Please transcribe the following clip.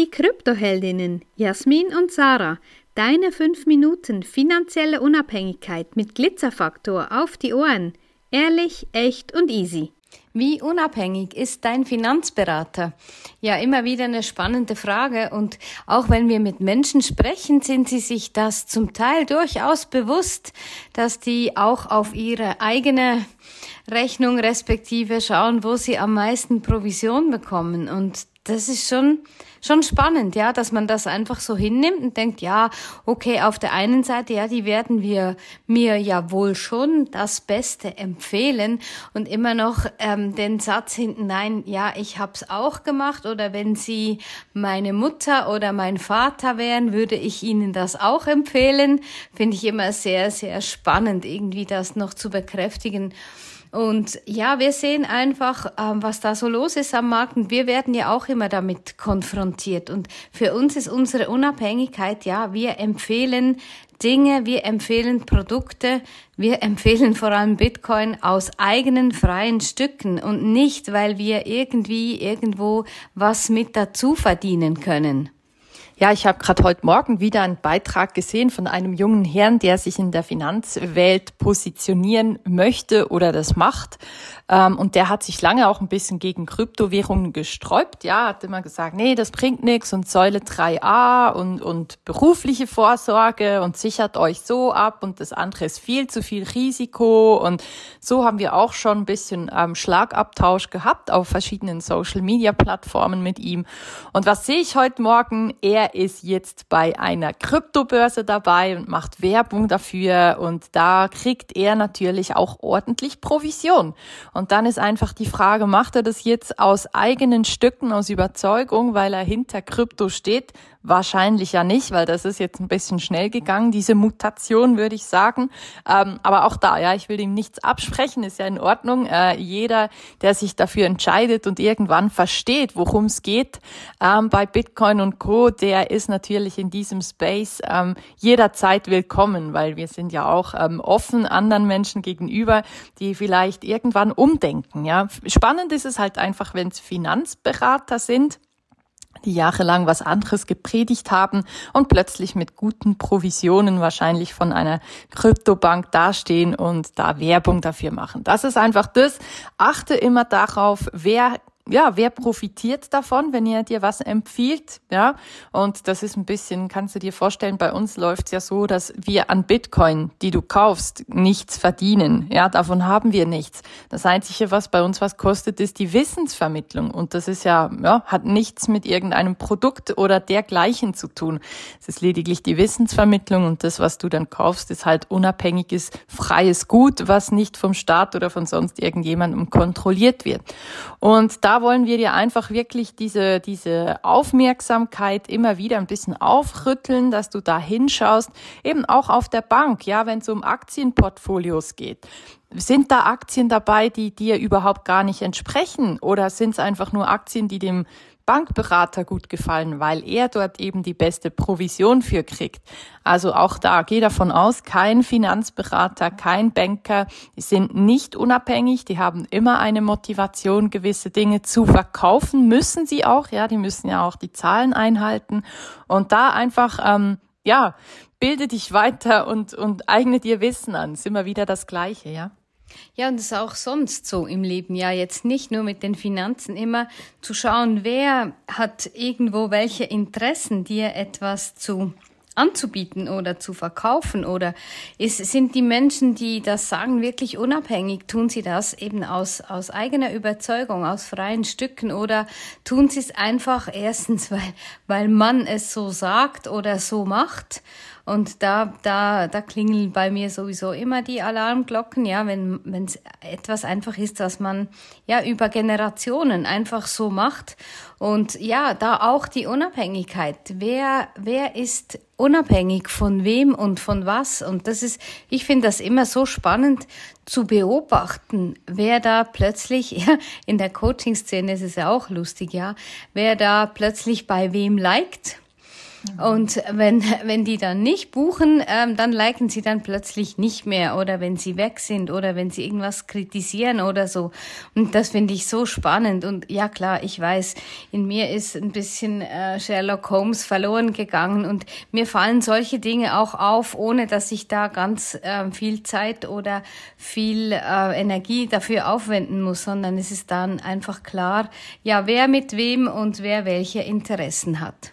Die Kryptoheldinnen Jasmin und Sarah, deine 5 Minuten finanzielle Unabhängigkeit mit Glitzerfaktor auf die Ohren. Ehrlich, echt und easy. Wie unabhängig ist dein Finanzberater? Ja, immer wieder eine spannende Frage. Und auch wenn wir mit Menschen sprechen, sind sie sich das zum Teil durchaus bewusst, dass die auch auf ihre eigene Rechnung respektive schauen, wo sie am meisten Provision bekommen. Und das ist schon, schon spannend, ja, dass man das einfach so hinnimmt und denkt, ja, okay, auf der einen Seite, ja, die werden wir mir ja wohl schon das Beste empfehlen und immer noch ähm, den Satz hinten, nein, ja, ich hab's auch gemacht oder wenn sie meine Mutter oder mein Vater wären, würde ich ihnen das auch empfehlen. Finde ich immer sehr, sehr spannend, irgendwie das noch zu bekräftigen. Und ja, wir sehen einfach, ähm, was da so los ist am Markt und wir werden ja auch immer damit konfrontiert. Und für uns ist unsere Unabhängigkeit, ja, wir empfehlen Dinge, wir empfehlen Produkte, wir empfehlen vor allem Bitcoin aus eigenen freien Stücken und nicht, weil wir irgendwie irgendwo was mit dazu verdienen können. Ja, ich habe gerade heute Morgen wieder einen Beitrag gesehen von einem jungen Herrn, der sich in der Finanzwelt positionieren möchte oder das macht. Ähm, und der hat sich lange auch ein bisschen gegen Kryptowährungen gesträubt. Ja, hat immer gesagt, nee, das bringt nichts und Säule 3a und, und berufliche Vorsorge und sichert euch so ab und das andere ist viel zu viel Risiko. Und so haben wir auch schon ein bisschen ähm, Schlagabtausch gehabt auf verschiedenen Social-Media-Plattformen mit ihm. Und was sehe ich heute Morgen? Er ist jetzt bei einer Kryptobörse dabei und macht Werbung dafür und da kriegt er natürlich auch ordentlich Provision. Und dann ist einfach die Frage, macht er das jetzt aus eigenen Stücken, aus Überzeugung, weil er hinter Krypto steht? Wahrscheinlich ja nicht, weil das ist jetzt ein bisschen schnell gegangen, diese Mutation, würde ich sagen. Ähm, aber auch da, ja, ich will ihm nichts absprechen, ist ja in Ordnung. Äh, jeder, der sich dafür entscheidet und irgendwann versteht, worum es geht ähm, bei Bitcoin und Co., der ist natürlich in diesem Space ähm, jederzeit willkommen, weil wir sind ja auch ähm, offen anderen Menschen gegenüber, die vielleicht irgendwann umdenken. Ja, spannend ist es halt einfach, wenn es Finanzberater sind die jahrelang was anderes gepredigt haben und plötzlich mit guten Provisionen wahrscheinlich von einer Kryptobank dastehen und da Werbung dafür machen. Das ist einfach das. Achte immer darauf, wer ja, wer profitiert davon, wenn ihr dir was empfiehlt, ja? Und das ist ein bisschen, kannst du dir vorstellen, bei uns läuft's ja so, dass wir an Bitcoin, die du kaufst, nichts verdienen, ja? Davon haben wir nichts. Das Einzige, was bei uns was kostet, ist die Wissensvermittlung. Und das ist ja, ja, hat nichts mit irgendeinem Produkt oder dergleichen zu tun. Es ist lediglich die Wissensvermittlung und das, was du dann kaufst, ist halt unabhängiges, freies Gut, was nicht vom Staat oder von sonst irgendjemandem kontrolliert wird. Und da wollen wir dir einfach wirklich diese, diese Aufmerksamkeit immer wieder ein bisschen aufrütteln, dass du da hinschaust, eben auch auf der Bank, ja, wenn es um Aktienportfolios geht. Sind da Aktien dabei, die dir überhaupt gar nicht entsprechen? Oder sind es einfach nur Aktien, die dem Bankberater gut gefallen, weil er dort eben die beste Provision für kriegt. Also auch da, geh davon aus, kein Finanzberater, kein Banker, die sind nicht unabhängig, die haben immer eine Motivation, gewisse Dinge zu verkaufen, müssen sie auch, ja, die müssen ja auch die Zahlen einhalten und da einfach, ähm, ja, bilde dich weiter und, und eigne dir Wissen an, ist immer wieder das Gleiche, ja. Ja, und es ist auch sonst so im Leben, ja, jetzt nicht nur mit den Finanzen, immer zu schauen, wer hat irgendwo welche Interessen, dir etwas zu anzubieten oder zu verkaufen oder ist, sind die Menschen, die das sagen, wirklich unabhängig? Tun sie das eben aus, aus eigener Überzeugung, aus freien Stücken oder tun sie es einfach erstens, weil, weil man es so sagt oder so macht und da, da, da klingeln bei mir sowieso immer die Alarmglocken, ja, wenn wenn es etwas einfach ist, was man ja über Generationen einfach so macht. Und ja, da auch die Unabhängigkeit. Wer, wer ist unabhängig von wem und von was? Und das ist, ich finde das immer so spannend zu beobachten, wer da plötzlich, ja, in der Coaching-Szene ist es ja auch lustig, ja, wer da plötzlich bei wem liked Und wenn, wenn die dann nicht buchen, ähm, dann liken sie dann plötzlich nicht mehr oder wenn sie weg sind oder wenn sie irgendwas kritisieren oder so. Und das finde ich so spannend. Und ja klar, ich weiß, in mir ist ein bisschen äh, Sherlock Holmes verloren gegangen und mir fallen solche Dinge auch auf, ohne dass ich da ganz äh, viel Zeit oder viel äh, Energie dafür aufwenden muss, sondern es ist dann einfach klar, ja, wer mit wem und wer welche Interessen hat.